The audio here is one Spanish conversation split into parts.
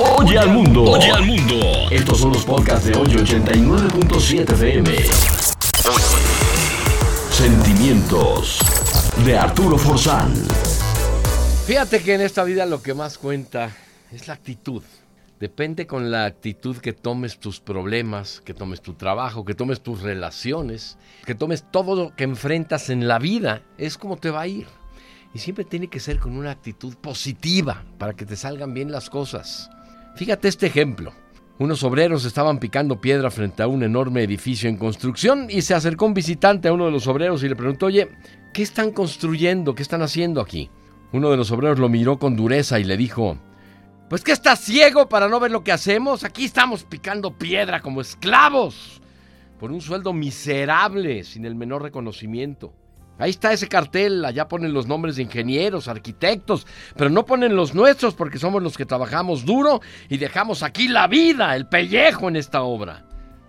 Oye al mundo. Oye al mundo. Estos son los podcasts de hoy 89.7 FM. Sentimientos de Arturo Forzán. Fíjate que en esta vida lo que más cuenta es la actitud. Depende con la actitud que tomes tus problemas, que tomes tu trabajo, que tomes tus relaciones, que tomes todo lo que enfrentas en la vida, es como te va a ir. Y siempre tiene que ser con una actitud positiva para que te salgan bien las cosas. Fíjate este ejemplo. Unos obreros estaban picando piedra frente a un enorme edificio en construcción y se acercó un visitante a uno de los obreros y le preguntó, oye, ¿qué están construyendo? ¿Qué están haciendo aquí? Uno de los obreros lo miró con dureza y le dijo, pues que estás ciego para no ver lo que hacemos. Aquí estamos picando piedra como esclavos por un sueldo miserable sin el menor reconocimiento. Ahí está ese cartel, allá ponen los nombres de ingenieros, arquitectos, pero no ponen los nuestros porque somos los que trabajamos duro y dejamos aquí la vida, el pellejo en esta obra.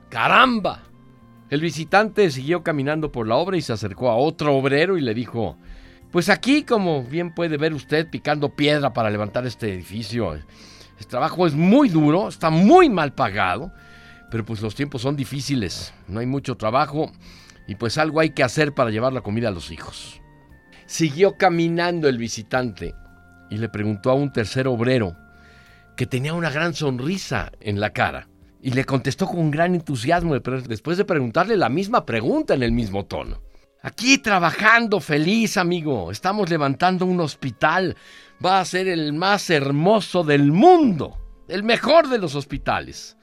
¡Caramba! El visitante siguió caminando por la obra y se acercó a otro obrero y le dijo, pues aquí, como bien puede ver usted, picando piedra para levantar este edificio, el trabajo es muy duro, está muy mal pagado, pero pues los tiempos son difíciles, no hay mucho trabajo y pues algo hay que hacer para llevar la comida a los hijos. Siguió caminando el visitante y le preguntó a un tercer obrero que tenía una gran sonrisa en la cara y le contestó con gran entusiasmo después de preguntarle la misma pregunta en el mismo tono. Aquí trabajando feliz, amigo. Estamos levantando un hospital. Va a ser el más hermoso del mundo. El mejor de los hospitales.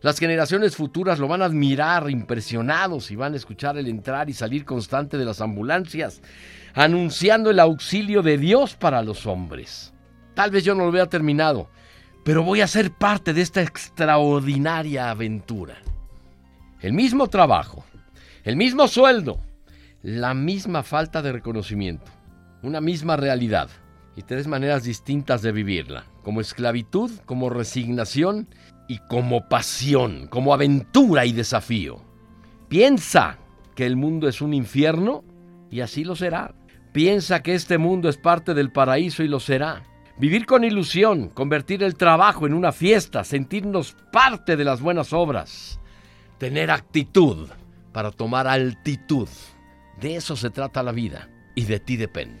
Las generaciones futuras lo van a admirar impresionados y van a escuchar el entrar y salir constante de las ambulancias, anunciando el auxilio de Dios para los hombres. Tal vez yo no lo vea terminado, pero voy a ser parte de esta extraordinaria aventura. El mismo trabajo, el mismo sueldo, la misma falta de reconocimiento, una misma realidad y tres maneras distintas de vivirla, como esclavitud, como resignación y como pasión, como aventura y desafío. Piensa que el mundo es un infierno y así lo será. Piensa que este mundo es parte del paraíso y lo será. Vivir con ilusión, convertir el trabajo en una fiesta, sentirnos parte de las buenas obras, tener actitud para tomar altitud. De eso se trata la vida y de ti depende.